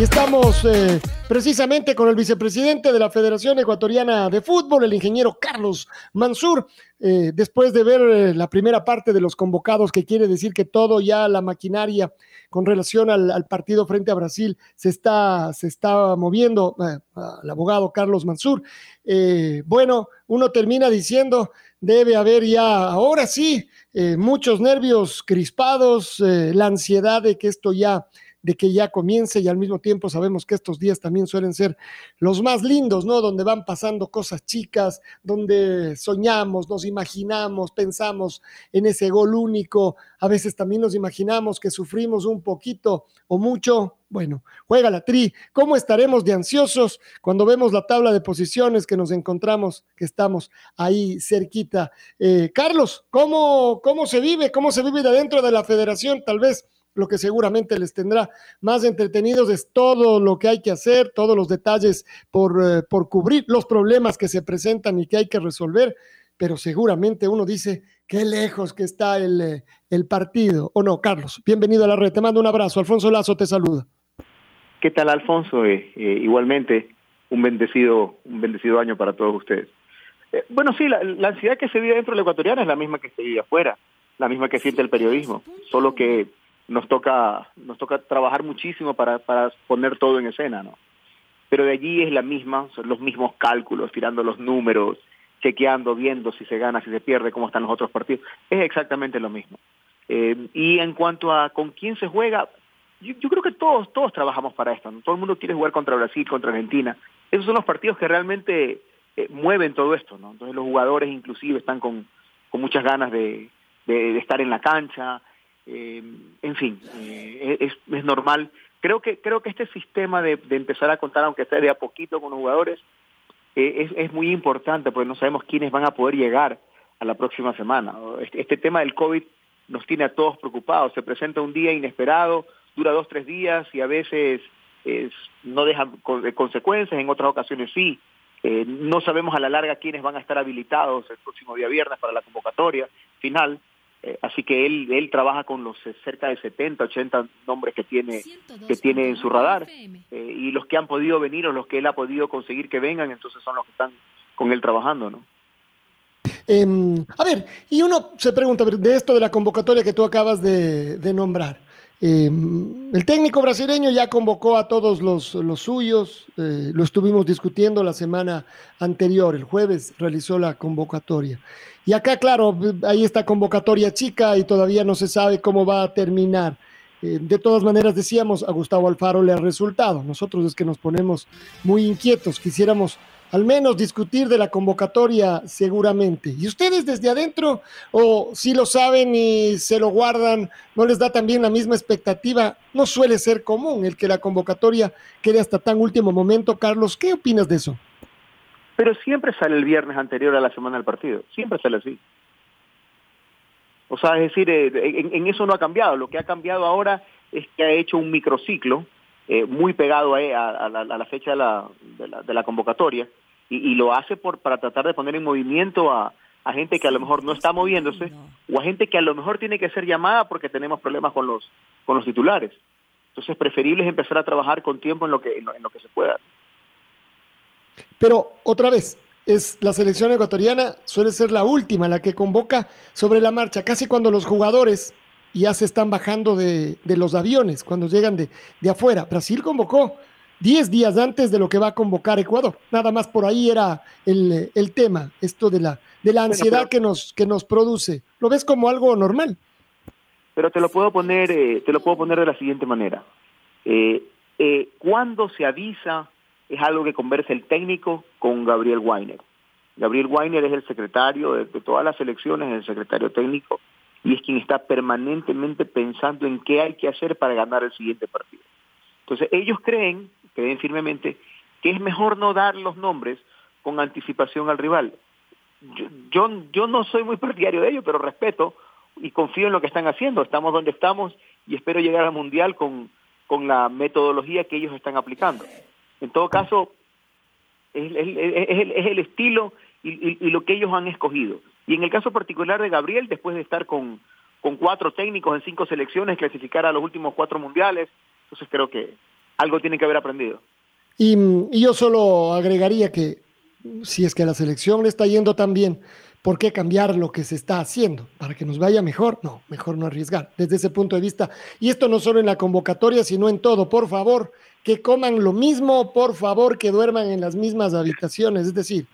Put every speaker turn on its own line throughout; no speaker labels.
Y estamos eh, precisamente con el vicepresidente de la Federación Ecuatoriana de Fútbol, el ingeniero Carlos Mansur, eh, después de ver eh, la primera parte de los convocados, que quiere decir que todo ya la maquinaria con relación al, partido frente a Brasil se está, se está moviendo, al abogado Carlos Mansur. bueno, uno termina diciendo, debe haber ya, ahora sí, muchos nervios crispados, la ansiedad de que esto ya de que ya comience y al mismo tiempo sabemos que estos días también suelen ser los más lindos, ¿no? Donde van pasando cosas chicas, donde soñamos, nos imaginamos, pensamos en ese gol único, a veces también nos imaginamos que sufrimos un poquito o mucho. Bueno, juega la tri. ¿Cómo estaremos de ansiosos cuando vemos la tabla de posiciones que nos encontramos, que estamos ahí cerquita? Eh, Carlos, ¿cómo, ¿cómo se vive? ¿Cómo se vive de adentro de la federación? Tal vez lo que seguramente les tendrá más entretenidos es todo lo que hay que hacer, todos los detalles por, eh, por cubrir, los problemas que se presentan y que hay que resolver, pero seguramente uno dice, qué lejos que está el, eh, el partido. ¿O no, Carlos? Bienvenido a la red, te mando un abrazo. Alfonso Lazo te saluda.
¿Qué tal, Alfonso? Eh, igualmente, un bendecido, un bendecido año para todos ustedes. bueno, sí, la, la ansiedad que se vive dentro de la ecuatoriana es la misma que se vive afuera, la misma que siente el periodismo, solo que nos toca, nos toca trabajar muchísimo para, para poner todo en escena, ¿no? Pero de allí es la misma, son los mismos cálculos, tirando los números, chequeando, viendo si se gana, si se pierde, cómo están los otros partidos. Es exactamente lo mismo. Eh, y en cuanto a con quién se juega, yo, creo que todos, todos trabajamos para esto. ¿no? Todo el mundo quiere jugar contra Brasil, contra Argentina. Esos son los partidos que realmente eh, mueven todo esto. ¿no? Entonces los jugadores inclusive están con, con muchas ganas de, de estar en la cancha, eh, en fin, eh, es, es, normal. Creo que, creo que este sistema de, de, empezar a contar, aunque sea de a poquito con los jugadores, eh, es, es, muy importante porque no sabemos quiénes van a poder llegar a la próxima semana. Este, este, tema del COVID nos tiene a todos preocupados. Se presenta un día inesperado, dura dos, tres días y a veces es, no deja consecuencias, en otras ocasiones sí. Eh, no sabemos a la larga quiénes van a estar habilitados el próximo día viernes para la convocatoria final. Eh, así que él, él trabaja con los cerca de 70, 80 nombres que tiene, que tiene en su radar. Eh, y los que han podido venir o los que él ha podido conseguir que vengan, entonces son los que están con él trabajando, ¿no?
Em, a ver, y uno se pregunta de esto de la convocatoria que tú acabas de nombrar. Em, el técnico brasileño ya convocó a todos los, los suyos, lo estuvimos discutiendo la semana anterior, el jueves realizó la convocatoria. Y acá, claro, hay esta convocatoria chica y todavía no se sabe cómo va a terminar. Eh, de todas maneras, decíamos, a Gustavo Alfaro le ha resultado. Nosotros es que nos ponemos muy inquietos, quisiéramos al menos discutir de la convocatoria seguramente. ¿Y ustedes desde adentro o si lo saben y se lo guardan, no les da también la misma expectativa? No suele ser común el que la convocatoria quede hasta tan último momento. Carlos, ¿qué opinas de eso?
pero siempre sale el viernes anterior a la semana del partido, siempre sale así. O sea, es decir, eh, en, eso no ha cambiado, lo que ha cambiado ahora es que ha hecho un microciclo eh, muy pegado a, la, fecha de la, de la, convocatoria y, lo hace por, para tratar de poner en movimiento a, gente que a lo mejor no está moviéndose o a gente que a lo mejor tiene que ser llamada porque tenemos problemas con los, con los titulares. Entonces, preferible es empezar a trabajar con tiempo en lo que, en lo que se pueda.
Pero otra vez, es la selección ecuatoriana suele ser la última, la que convoca sobre la marcha, casi cuando los jugadores ya se están bajando de, los aviones, cuando llegan de, afuera. Brasil convocó 10 días antes de lo que va a convocar Ecuador. Nada más por ahí era el, tema, esto de la, de la ansiedad que, nos, que nos produce. ¿Lo ves como algo normal?
pero te lo puedo poner, eh, te lo puedo poner de la siguiente manera. Eh, eh, cuando se avisa es algo que conversa el técnico con Gabriel Weiner. Gabriel Weiner es el secretario de, de todas las elecciones, el secretario técnico, y es quien está permanentemente pensando en qué hay que hacer para ganar el siguiente partido. Entonces ellos creen, creen firmemente, que es mejor no dar los nombres con anticipación al rival. Yo, yo, no soy muy partidario de ello, pero respeto y confío en lo que están haciendo. Estamos donde estamos y espero llegar al Mundial con, con la metodología que ellos están aplicando. En todo caso, es, es, es, es el estilo y, lo que ellos han escogido. Y en el caso particular de Gabriel, después de estar con, con cuatro técnicos en cinco selecciones, clasificar a los últimos cuatro mundiales, entonces creo que algo tiene que haber aprendido.
Y, y yo solo agregaría que si es que la selección le está yendo tan bien, ¿por qué cambiar lo que se está haciendo? ¿Para que nos vaya mejor? No, mejor no arriesgar desde ese punto de vista. Y esto no solo en la convocatoria, sino en todo. Por favor, que coman lo mismo, por favor, que duerman en las mismas habitaciones. Es decir,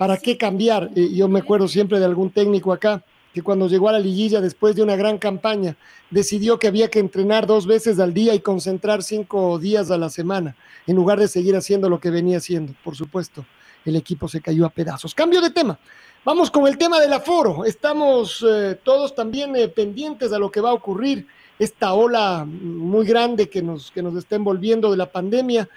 ¿para qué cambiar? Yo me acuerdo siempre de algún técnico acá que cuando llegó a la liguilla después de una gran campaña, decidió que había que entrenar dos veces al día y concentrar cinco días a la semana, en lugar de seguir haciendo lo que venía haciendo. Por supuesto, el equipo se cayó a pedazos. Cambio de tema. Vamos con el tema del aforo. Estamos eh, todos también eh, pendientes a lo que va a ocurrir, esta ola muy grande que nos, que nos está envolviendo de la pandemia.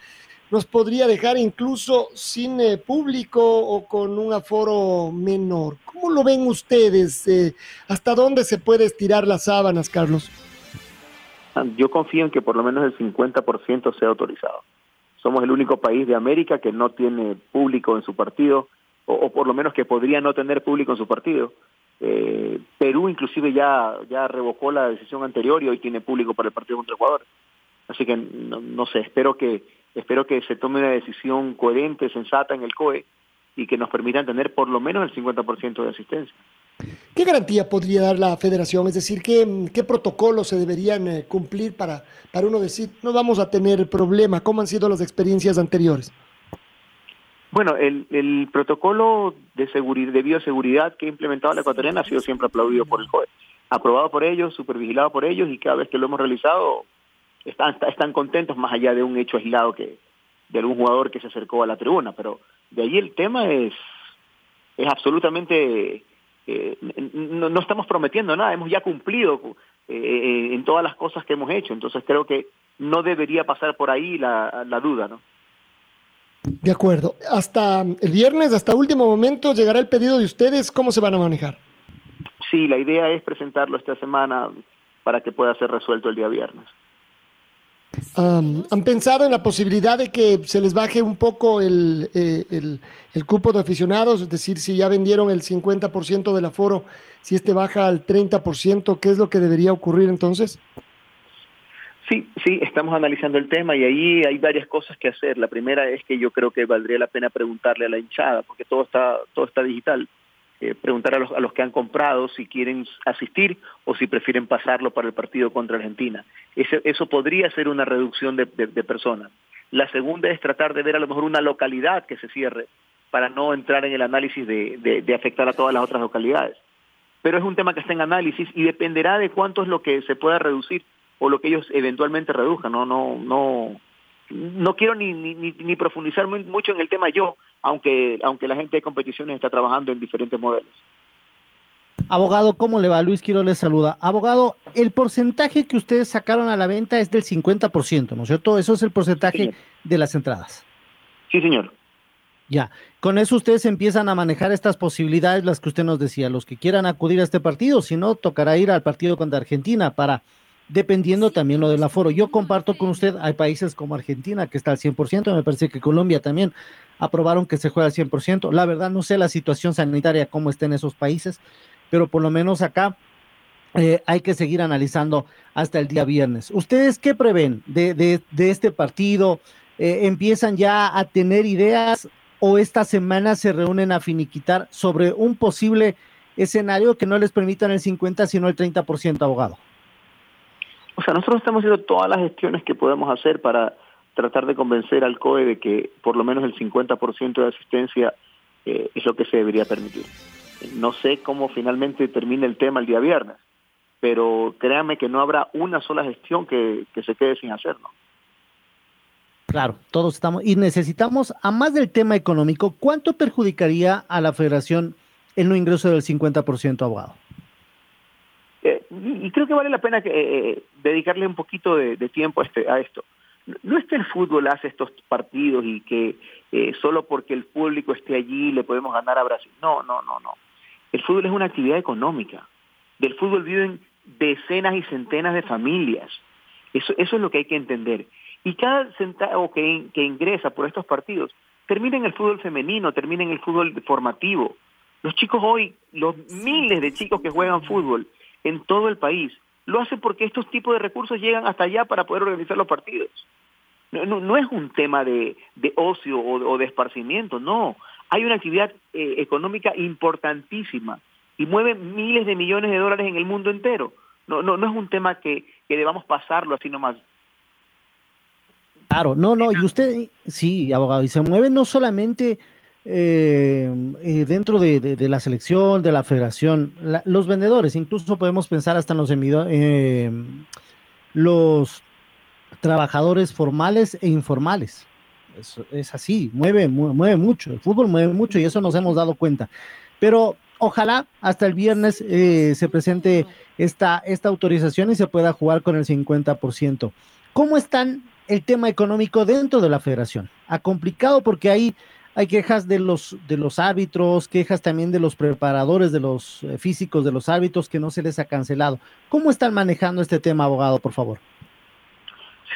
Nos podría dejar incluso sin eh, público o con un aforo menor. ¿Cómo lo ven ustedes? Eh, ¿Hasta dónde se puede estirar las sábanas, Carlos?
Yo confío en que por lo menos el 50% sea autorizado. Somos el único país de América que no tiene público en su partido o, por lo menos que podría no tener público en su partido. Eh, Perú inclusive ya, ya revocó la decisión anterior y hoy tiene público para el partido contra Ecuador. Así que no sé, espero que, espero que se tome una decisión coherente, sensata en el COE y que nos permitan tener por lo menos el 50% de asistencia.
¿Qué garantía podría dar la federación? Es decir, ¿qué, qué protocolos se deberían eh, cumplir para, para uno decir, no vamos a tener problema? ¿Cómo han sido las experiencias anteriores?
Bueno, el, el protocolo de, seguridad, de bioseguridad que ha implementado la ecuatoriana ha sido siempre aplaudido por el COE. Aprobado por ellos, supervigilado por ellos y cada vez que lo hemos realizado están, están contentos más allá de un hecho aislado que de algún jugador que se acercó a la tribuna. Pero de ahí el tema es, es absolutamente... Eh, no, no, estamos prometiendo nada, hemos ya cumplido eh, en todas las cosas que hemos hecho. Entonces creo que no debería pasar por ahí la, la duda, ¿no?
De acuerdo. Hasta el viernes, hasta último momento, llegará el pedido de ustedes. ¿Cómo se van a manejar?
Sí, la idea es presentarlo esta semana para que pueda ser resuelto el día viernes.
Um, ¿Han pensado en la posibilidad de que se les baje un poco el, eh, el, el, cupo de aficionados? Es decir, si ya vendieron el 50% del aforo, si este baja al 30%, ¿qué es lo que debería ocurrir entonces?
Sí, sí, estamos analizando el tema y ahí hay varias cosas que hacer. La primera es que yo creo que valdría la pena preguntarle a la hinchada, porque todo está, todo está digital. Eh, preguntar a los, a los que han comprado si quieren asistir o si prefieren pasarlo para el partido contra Argentina. Eso, eso podría ser una reducción de, de, de personas. La segunda es tratar de ver a lo mejor una localidad que se cierre para no entrar en el análisis de, de, de afectar a todas las otras localidades. Pero es un tema que está en análisis y dependerá de cuánto es lo que se pueda reducir o lo que ellos eventualmente reduzcan. No, no, no, no quiero ni, ni, ni profundizar muy, mucho en el tema yo, aunque, aunque la gente de competiciones está trabajando en diferentes modelos.
Abogado, ¿cómo le va? Luis Quiero les saluda. Abogado, el porcentaje que ustedes sacaron a la venta es del 50%, ¿no es cierto? Eso es el porcentaje de las entradas.
Sí, señor.
Ya, con eso ustedes empiezan a manejar estas posibilidades, las que usted nos decía, los que quieran acudir a este partido, si no, tocará ir al partido contra Argentina para dependiendo también lo del aforo. Yo comparto con usted, hay países como Argentina que está al 100%, me parece que Colombia también aprobaron que se juega al 100%. La verdad no sé la situación sanitaria cómo está en esos países, pero por lo menos acá eh, hay que seguir analizando hasta el día viernes. ¿Ustedes qué prevén de, de, de este partido? Eh, ¿Empiezan ya a tener ideas o esta semana se reúnen a finiquitar sobre un posible escenario que no les permitan el 50, sino el 30%, abogado?
O sea, nosotros estamos haciendo todas las gestiones que podemos hacer para tratar de convencer al COE de que por lo menos el 50% de asistencia eh, es lo que se debería permitir. No sé cómo finalmente termina el tema el día viernes, pero créanme que no habrá una sola gestión que, se quede sin hacer, ¿no?
Claro, todos estamos y necesitamos, a más del tema económico, ¿cuánto perjudicaría a la federación el no ingreso del 50% abogado?
Eh, y creo que vale la pena que, eh, dedicarle un poquito de, de tiempo a, este, a esto. No es que el fútbol hace estos partidos y que eh, solo porque el público esté allí le podemos ganar a Brasil. No, no, no, no. El fútbol es una actividad económica. Del fútbol viven decenas y centenas de familias. Eso, eso es lo que hay que entender. Y cada centavo que, que ingresa por estos partidos termina en el fútbol femenino, termina en el fútbol formativo. Los chicos hoy, los miles de chicos que juegan fútbol en todo el país, lo hacen porque estos tipos de recursos llegan hasta allá para poder organizar los partidos. No, es un tema de, ocio o, de esparcimiento, no. Hay una actividad eh, económica importantísima y mueve miles de millones de dólares en el mundo entero. No, no, no es un tema que debamos pasarlo así nomás.
Claro, no, no, y usted, sí, abogado, y se mueve no solamente eh, eh, dentro de, la selección, de la federación, los vendedores, incluso podemos pensar hasta en los, eh, los trabajadores formales e informales. Es, así, mueve, mueve, mueve, mucho, el fútbol mueve mucho y eso nos hemos dado cuenta. Pero ojalá hasta el viernes eh, se presente esta, esta autorización y se pueda jugar con el 50%. ¿Cómo están el tema económico dentro de la federación? Ha complicado porque hay, hay quejas de los, de los árbitros, quejas también de los preparadores, de los eh, físicos, de los árbitros que no se les ha cancelado. ¿Cómo están manejando este tema, abogado, por favor?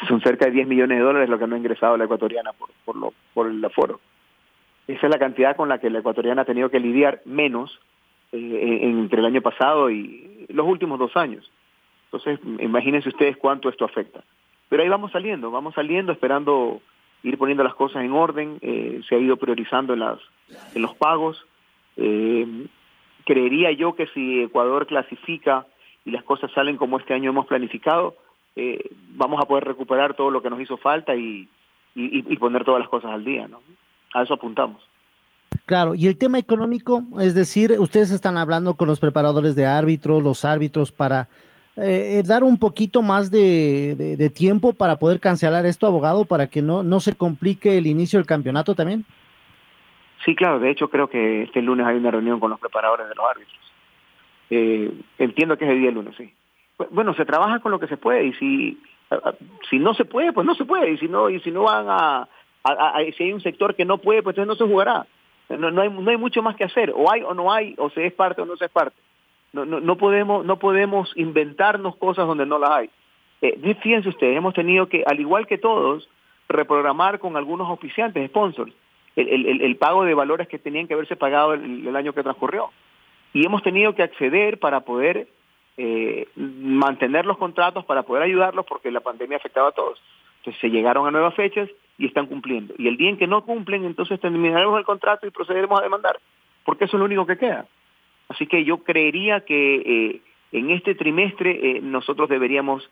Son cerca de 10 millones de dólares lo que no ha ingresado la ecuatoriana por, por, lo, por el aforo. Esa es la cantidad con la que la ecuatoriana ha tenido que lidiar menos eh, entre el año pasado y los últimos dos años. Entonces, imagínense ustedes cuánto esto afecta. Pero ahí vamos saliendo, vamos saliendo esperando ir poniendo las cosas en orden, eh, se ha ido priorizando en, las, en los pagos. Eh, creería yo que si Ecuador clasifica y las cosas salen como este año hemos planificado, eh, vamos a poder recuperar todo lo que nos hizo falta y, y, y poner todas las cosas al día. ¿no? A eso apuntamos.
Claro, y el tema económico, es decir, ustedes están hablando con los preparadores de árbitros, los árbitros, para eh, dar un poquito más de, tiempo para poder cancelar esto, abogado, para que no, no se complique el inicio del campeonato también?
Sí, claro, de hecho creo que este lunes hay una reunión con los preparadores de los árbitros. Eh, entiendo que es el día lunes, sí. Bueno, se trabaja con lo que se puede y si, si no se puede, pues no se puede. Y si no, y si no van a si hay un sector que no puede, pues entonces no se jugará. No, no, hay, no hay mucho más que hacer. O hay o no hay, o se es parte o no se es parte. No, no, no, podemos, no podemos inventarnos cosas donde no las hay. Eh, fíjense ustedes, hemos tenido que, al igual que todos, reprogramar con algunos oficiantes, sponsors, el, el, el pago de valores que tenían que haberse pagado el, año que transcurrió. Y hemos tenido que acceder para poder eh, mantener los contratos, para poder ayudarlos, porque la pandemia afectaba a todos. Entonces se llegaron a nuevas fechas y están cumpliendo. Y el día en que no cumplen, entonces terminaremos el contrato y procederemos a demandar, porque eso es lo único que queda. Así que yo creería que eh, en este trimestre eh, nosotros deberíamos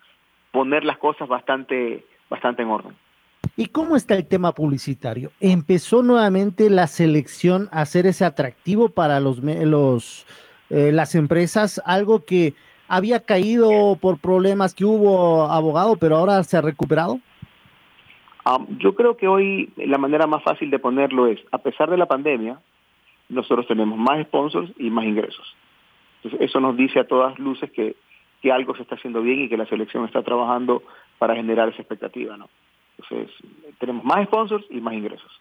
poner las cosas bastante, bastante en orden.
¿Y cómo está el tema publicitario? ¿Empezó nuevamente la selección a hacer ese atractivo para los, los eh, las empresas? Algo que había caído por problemas que hubo abogado, pero ahora se ha recuperado.
Um, yo creo que hoy la manera más fácil de ponerlo es, a pesar de la pandemia, nosotros tenemos más sponsors y más ingresos. Entonces, eso nos dice a todas luces que, que algo se está haciendo bien y que la selección está trabajando para generar esa expectativa, ¿no? Entonces, tenemos más sponsors y más ingresos.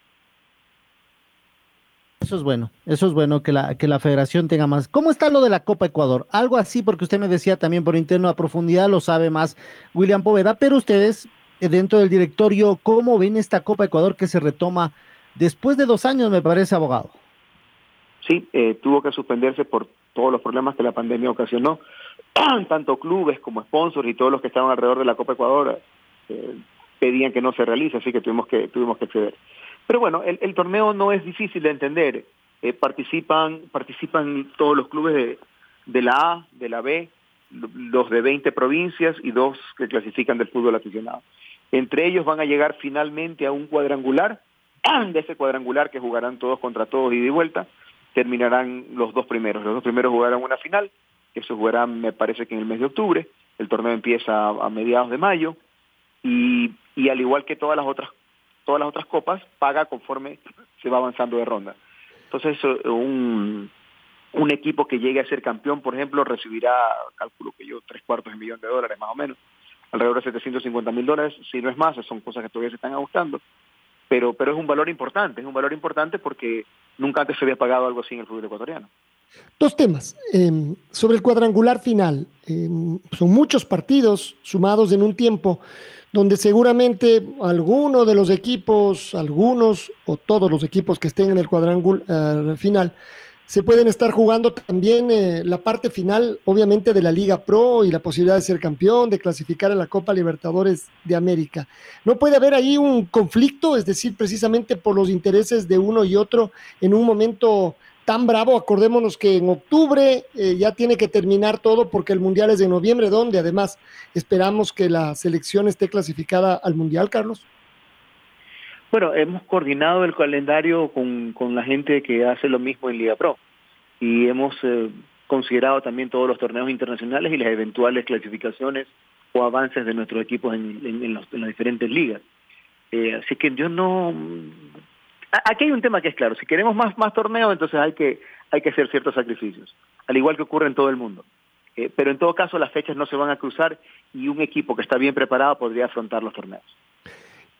Eso es bueno, eso es bueno que la, que la federación tenga más. ¿Cómo está lo de la Copa Ecuador? Algo así, porque usted me decía también por interno a profundidad, lo sabe más William Poveda, pero ustedes eh, dentro del directorio, ¿cómo ven esta Copa Ecuador que se retoma después de dos años, me parece, abogado?
Sí, eh, tuvo que suspenderse por todos los problemas que la pandemia ocasionó. Tanto clubes como sponsors y todos los que estaban alrededor de la Copa Ecuador eh, pedían que no se realice, así que tuvimos que, tuvimos que acceder. Pero bueno, el, torneo no es difícil de entender. Eh, participan, participan todos los clubes de, de la A, de la B, los de 20 provincias y dos que clasifican del fútbol aficionado. Entre ellos van a llegar finalmente a un cuadrangular, de ese cuadrangular que jugarán todos contra todos y de vuelta, terminarán los dos primeros. Los dos primeros jugarán una final que se jugará me parece que en el mes de octubre, el torneo empieza a, mediados de mayo, y, y al igual que todas las otras todas las otras copas, paga conforme se va avanzando de ronda. Entonces, un, un equipo que llegue a ser campeón, por ejemplo, recibirá, cálculo que yo, tres cuartos de millón de dólares más o menos, alrededor de 750 mil dólares, si no es más, son cosas que todavía se están ajustando, pero, pero es un valor importante, es un valor importante porque nunca antes se había pagado algo así en el fútbol ecuatoriano.
Dos temas. Em, sobre el cuadrangular final, em, son muchos partidos sumados en un tiempo donde seguramente alguno de los equipos, algunos o todos los equipos que estén en el cuadrangular final, se pueden estar jugando también eh, la parte final, obviamente, de la Liga Pro y la posibilidad de ser campeón, de clasificar a la Copa Libertadores de América. ¿No puede haber ahí un conflicto, es decir, precisamente por los intereses de uno y otro en un momento tan bravo? Acordémonos que en octubre eh, ya tiene que terminar todo porque el Mundial es de noviembre, donde además esperamos que la selección esté clasificada al Mundial, Carlos.
Bueno, hemos coordinado el calendario con, con la gente que hace lo mismo en Liga Pro y hemos eh, considerado también todos los torneos internacionales y las eventuales clasificaciones o avances de nuestros equipos en, en, las diferentes ligas. Eh, así que yo no... Aquí hay un tema que es claro, si queremos más, más torneos, entonces hay que, hay que hacer ciertos sacrificios, al igual que ocurre en todo el mundo. Eh, pero en todo caso las fechas no se van a cruzar y un equipo que está bien preparado podría afrontar los torneos.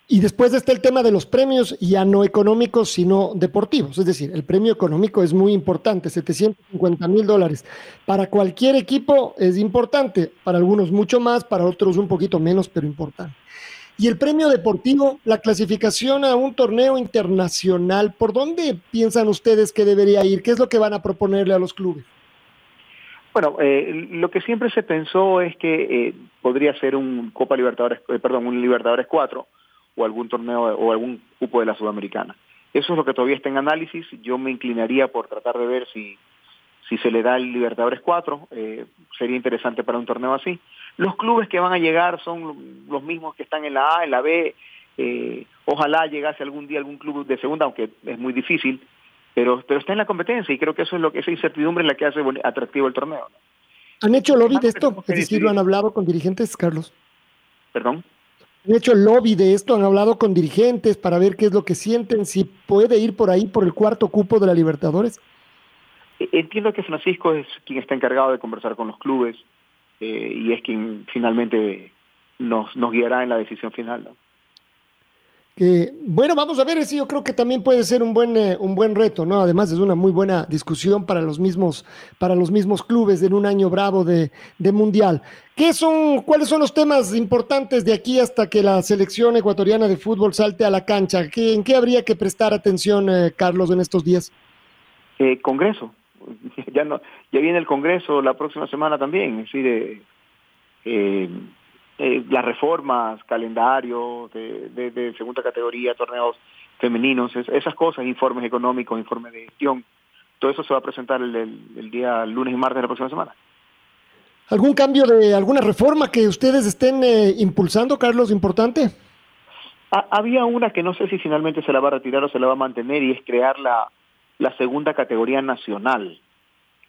Y después está el tema de los premios, ya no económicos, sino deportivos. Es decir, el premio económico es muy importante, 750 mil dólares. Para cualquier equipo es importante, para algunos mucho más, para otros un poquito menos, pero importante. Y el premio deportivo, la clasificación a un torneo internacional, ¿por dónde piensan ustedes que debería ir? ¿Qué es lo que van a proponerle a los clubes?
Bueno, eh, lo que siempre se pensó es que eh, podría ser un Copa Libertadores, eh, perdón, un Libertadores 4 o algún torneo o algún cupo de la Sudamericana. Eso es lo que todavía está en análisis. Yo me inclinaría por tratar de ver si, si se le da el Libertadores 4. Eh, sería interesante para un torneo así. Los clubes que van a llegar son los mismos que están en la A, en la B. Eh, ojalá llegase algún día algún club de segunda, aunque es muy difícil. Pero, pero está en la competencia y creo que eso es lo que esa incertidumbre es la que hace atractivo el torneo.
¿Han hecho lobby de esto? Es decir, ¿lo han hablado con dirigentes, Carlos?
¿Perdón?
Han hecho el lobby de esto, han hablado con dirigentes para ver qué es lo que sienten, si puede ir por ahí por el cuarto cupo de la Libertadores.
E-, entiendo que Francisco es quien está encargado de conversar con los clubes eh, y es quien finalmente nos, nos guiará en la decisión final. ¿no?
Bueno, vamos a ver, si yo creo que también puede ser un buen, eh, un buen reto, ¿no? Además es una muy buena discusión para los mismos, para los mismos clubes en un año bravo de, mundial. ¿Qué son, cuáles son los temas importantes de aquí hasta que la selección ecuatoriana de fútbol salte a la cancha? ¿Qué, ¿En qué habría que prestar atención, eh, Carlos, en estos días?
Eh, congreso. Ya no, ya viene el Congreso la próxima semana también, es decir, eh, eh, las reformas, calendario de, segunda categoría, torneos femeninos, esas cosas, informes económicos, informes de gestión, todo eso se va a presentar el, día lunes y martes de la próxima semana.
¿Algún cambio de alguna reforma que ustedes estén eh, impulsando, Carlos, importante?
había una que no sé si finalmente se la va a retirar o se la va a mantener y es crear la, la segunda categoría nacional.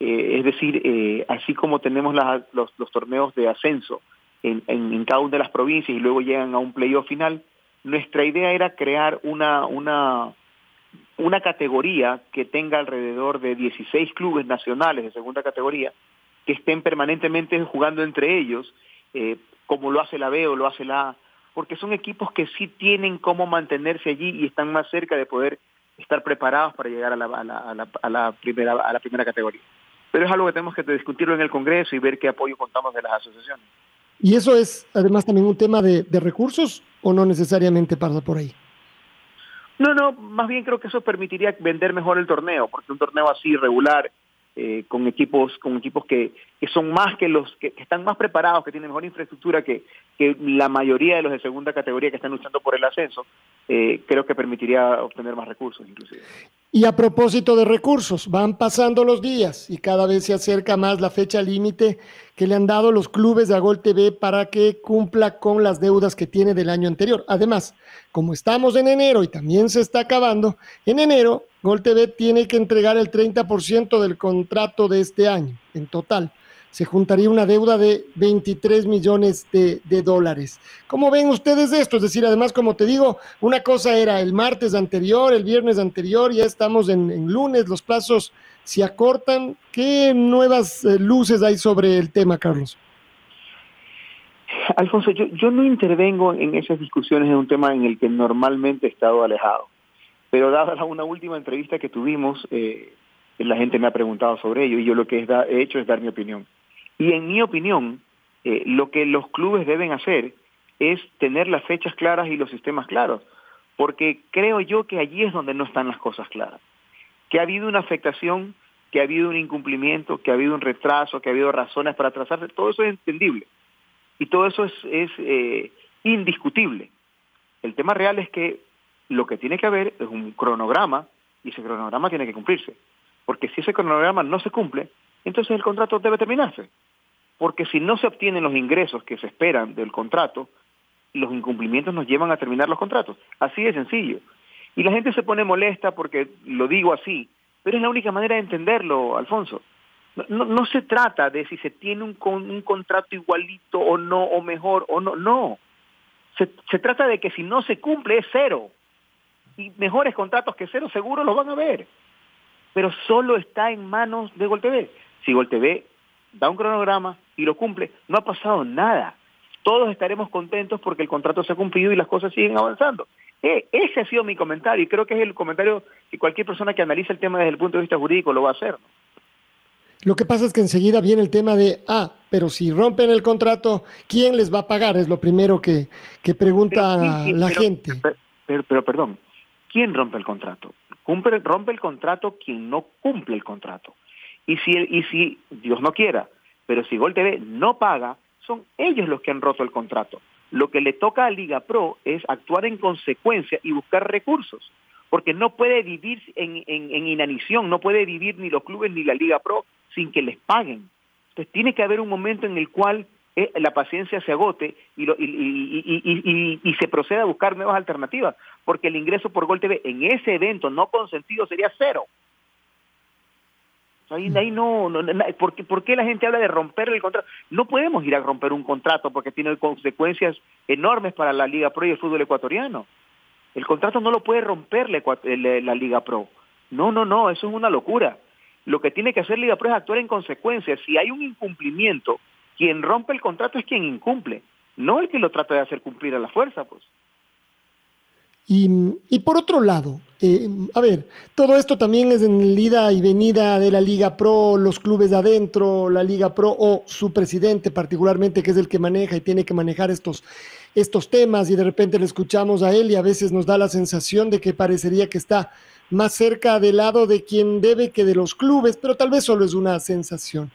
Eh, es decir, así como tenemos los, los torneos de ascenso, en, cada una de las provincias y luego llegan a un playoff final, nuestra idea era crear una, una, una categoría que tenga alrededor de 16 clubes nacionales de segunda categoría que estén permanentemente jugando entre ellos, eh, como lo hace la B o lo hace la A, porque son equipos que sí tienen cómo mantenerse allí y están más cerca de poder estar preparados para llegar a la, a la, a la, primera, a la primera categoría. Pero es algo que tenemos que discutirlo en el Congreso y ver qué apoyo contamos de las asociaciones.
¿Y eso es además también un tema de, recursos o no necesariamente pasa por ahí?
No, no, más bien creo que eso permitiría vender mejor el torneo, porque un torneo así regular, eh, con equipos, con equipos que, que son más que los que, están más preparados, que tienen mejor infraestructura que, que la mayoría de los de segunda categoría que están luchando por el ascenso, eh, creo que permitiría obtener más recursos inclusive.
Y a propósito de recursos, van pasando los días y cada vez se acerca más la fecha límite que le han dado los clubes de Agol TV para que cumpla con las deudas que tiene del año anterior. Además, como estamos en enero y también se está acabando, en enero Gol TV tiene que entregar el 30% del contrato de este año en total. Se juntaría una deuda de 23 millones de, dólares. ¿Cómo ven ustedes esto? Es decir, además, como te digo, una cosa era el martes anterior, el viernes anterior, ya estamos en, lunes, los plazos se acortan. ¿Qué nuevas eh, luces hay sobre el tema, Carlos?
Alfonso, yo, no intervengo en esas discusiones en un tema en el que normalmente he estado alejado, pero dada una última entrevista que tuvimos, eh, la gente me ha preguntado sobre ello y yo lo que he hecho es dar mi opinión. Y en mi opinión, eh, lo que los clubes deben hacer es tener las fechas claras y los sistemas claros, porque creo yo que allí es donde no están las cosas claras. Que ha habido una afectación, que ha habido un incumplimiento, que ha habido un retraso, que ha habido razones para atrasarse, todo eso es entendible. Y todo eso es, es eh, indiscutible. El tema real es que lo que tiene que haber es un cronograma y ese cronograma tiene que cumplirse. Porque si ese cronograma no se cumple, entonces el contrato debe terminarse. Porque si no se obtienen los ingresos que se esperan del contrato, los incumplimientos nos llevan a terminar los contratos. Así de sencillo. Y la gente se pone molesta porque lo digo así, pero es la única manera de entenderlo, Alfonso. No, se trata de si se tiene un, un contrato igualito o no, o mejor o no, no. Se, se trata de que si no se cumple es cero. Y mejores contratos que cero seguro los van a ver. Pero solo está en manos de Gol TV. Si Gol TV da un cronograma y lo cumple, no ha pasado nada. Todos estaremos contentos porque el contrato se ha cumplido y las cosas siguen avanzando. E, ese ha sido mi comentario y creo que es el comentario que cualquier persona que analice el tema desde el punto de vista jurídico lo va a hacer.
Lo que pasa es que enseguida viene el tema de, ah, pero si rompen el contrato, ¿quién les va a pagar? Es lo primero que, que pregunta la gente.
Pero, pero, perdón, ¿quién rompe el contrato? Cumple, rompe el contrato quien no cumple el contrato. Y si, y si, Dios no quiera, pero si Gol TV no paga, son ellos los que han roto el contrato. Lo que le toca a Liga Pro es actuar en consecuencia y buscar recursos, porque no puede vivir en, en, inanición, no puede vivir ni los clubes ni la Liga Pro sin que les paguen. Entonces tiene que haber un momento en el cual eh, la paciencia se agote y, y, y, y, se proceda a buscar nuevas alternativas, porque el ingreso por Gol TV en ese evento no consentido sería cero. Ahí, ahí no, no, ¿por, qué, ¿por, qué, la gente habla de romper el contrato? No podemos ir a romper un contrato porque tiene consecuencias enormes para la Liga Pro y el fútbol ecuatoriano. El contrato no lo puede romper la, la Liga Pro. No, no, no, eso es una locura. Lo que tiene que hacer Liga Pro es actuar en consecuencia. Si hay un incumplimiento, quien rompe el contrato es quien incumple, no el que lo trata de hacer cumplir a la fuerza, pues.
Y, por otro lado, eh, a ver, todo esto también es en el ida y venida de la Liga Pro, los clubes de adentro, la Liga Pro o su presidente particularmente, que es el que maneja y tiene que manejar estos, estos temas y de repente le escuchamos a él y a veces nos da la sensación de que parecería que está más cerca del lado de quien debe que de los clubes, pero tal vez solo es una sensación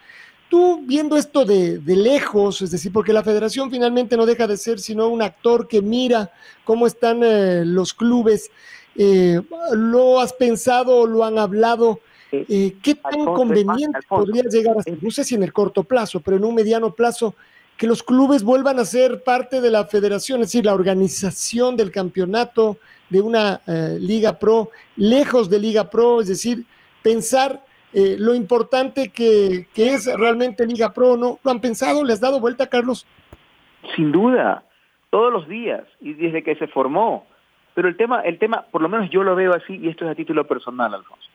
tú viendo esto de, lejos, es decir, porque la federación finalmente no deja de ser sino un actor que mira cómo están eh, los clubes, eh, ¿lo has pensado o lo han hablado? Eh, ¿Qué tan conveniente podría llegar a ser? No sé si en el corto plazo, pero en un mediano plazo, que los clubes vuelvan a ser parte de la federación, es decir, la organización del campeonato de una Liga Pro, lejos de Liga Pro, es decir, pensar eh, lo importante que, es realmente Liga Pro, ¿no? ¿Lo han pensado? ¿Le has dado vuelta, Carlos?
Sin duda, todos los días y desde que se formó. Pero el tema, el tema, por lo menos yo lo veo así y esto es a título personal, Alfonso.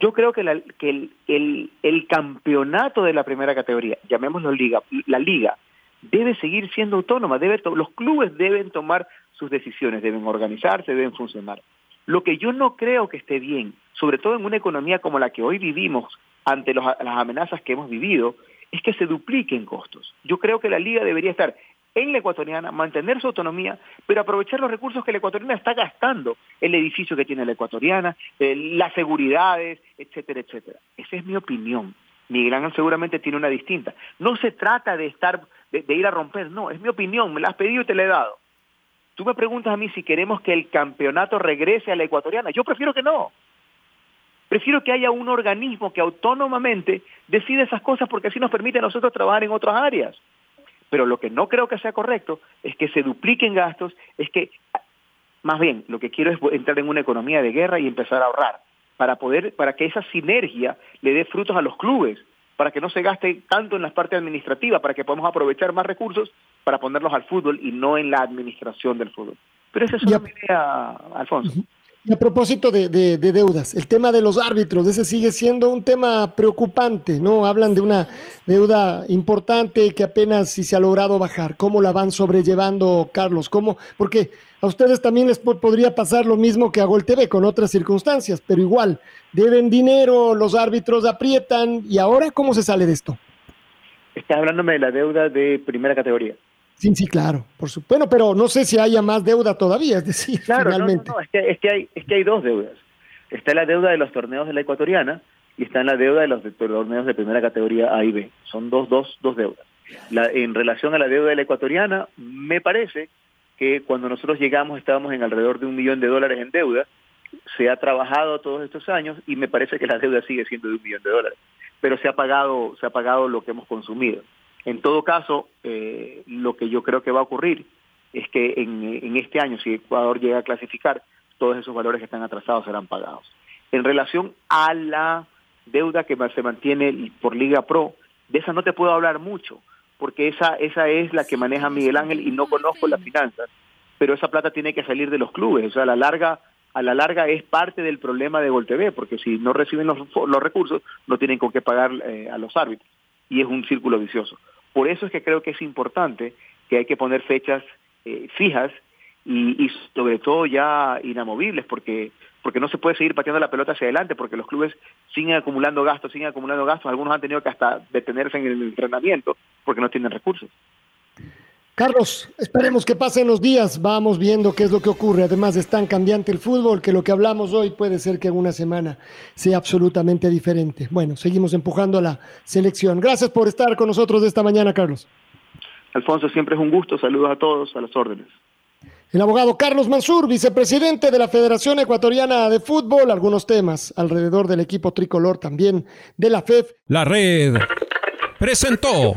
Yo creo que, el, campeonato de la primera categoría, llamémoslo liga, la liga, debe seguir siendo autónoma. Debe los clubes deben tomar sus decisiones, deben organizarse, deben funcionar. Lo que yo no creo que esté bien, sobre todo en una economía como la que hoy vivimos, ante las amenazas que hemos vivido, es que se dupliquen costos. Yo creo que la liga debería estar en la ecuatoriana, mantener su autonomía, pero aprovechar los recursos que la ecuatoriana está gastando, el edificio que tiene la ecuatoriana, eh, las seguridades, etcétera, etcétera. Esa es mi opinión. Miguel Ángel seguramente tiene una distinta. No se trata de estar, de ir a romper, no, es mi opinión, me la has pedido y te la he dado. Tú me preguntas a mí si queremos que el campeonato regrese a la ecuatoriana. Yo prefiero que no. Prefiero que haya un organismo que autónomamente decide esas cosas porque así nos permite a nosotros trabajar en otras áreas. Pero lo que no creo que sea correcto es que se dupliquen gastos, es que, más bien, lo que quiero es entrar en una economía de guerra y empezar a ahorrar para poder, para que esa sinergia le dé frutos a los clubes. para que no se gaste tanto en la parte administrativa, para que podamos aprovechar más recursos para ponerlos al fútbol y no en la administración del fútbol. Pero esa es una idea, Alfonso.
Y a propósito de, de, deudas, el tema de los árbitros, ese sigue siendo un tema preocupante, ¿no? Hablan de una deuda importante que apenas si se ha logrado bajar. ¿Cómo la van sobrellevando, Carlos? ¿Cómo? Porque a ustedes también les podría pasar lo mismo que a Gol TV con otras circunstancias, pero igual, deben dinero, los árbitros aprietan, ¿y ahora cómo se sale de esto?
Estás hablándome de la deuda de primera categoría.
Sí, sí, claro, por supuesto. Bueno, pero no sé si haya más deuda todavía, es decir,
claro,
finalmente.
No, no, es, que, es, que hay, es que hay dos deudas. Está la deuda de los torneos de la ecuatoriana y está en la deuda de los torneos de primera categoría A y B. Son dos, dos, dos deudas. La, en relación a la deuda de la ecuatoriana, me parece que cuando nosotros llegamos estábamos en alrededor de un millón de dólares en deuda. Se ha trabajado todos estos años y me parece que la deuda sigue siendo de un millón de dólares. Pero se ha pagado, se ha pagado lo que hemos consumido. En todo caso, eh, lo que yo creo que va a ocurrir es que en, este año, si Ecuador llega a clasificar, todos esos valores que están atrasados serán pagados. En relación a la deuda que se mantiene por Liga Pro, de esa no te puedo hablar mucho, porque esa, esa es la que maneja Miguel Ángel y no conozco las finanzas, pero esa plata tiene que salir de los clubes, o sea, a la larga, a la larga es parte del problema de Gol porque si no reciben los, recursos, no tienen con qué pagar eh, a los árbitros, y es un círculo vicioso. Por eso es que creo que es importante que hay que poner fechas eh, fijas y, sobre todo ya inamovibles, porque porque no se puede seguir pateando la pelota hacia adelante, porque los clubes siguen acumulando gastos, siguen acumulando gastos, algunos han tenido que hasta detenerse en el entrenamiento porque no tienen recursos.
Carlos, esperemos que pasen los días, vamos viendo qué es lo que ocurre. Además, es tan cambiante el fútbol que lo que hablamos hoy puede ser que en una semana sea absolutamente diferente. Bueno, seguimos empujando a la selección. Gracias por estar con nosotros esta mañana, Carlos.
Alfonso, siempre es un gusto. Saludos a todos, a las órdenes.
El abogado Carlos Mansur, vicepresidente de la Federación Ecuatoriana de Fútbol, algunos temas alrededor del equipo tricolor también de la FEF.
La red presentó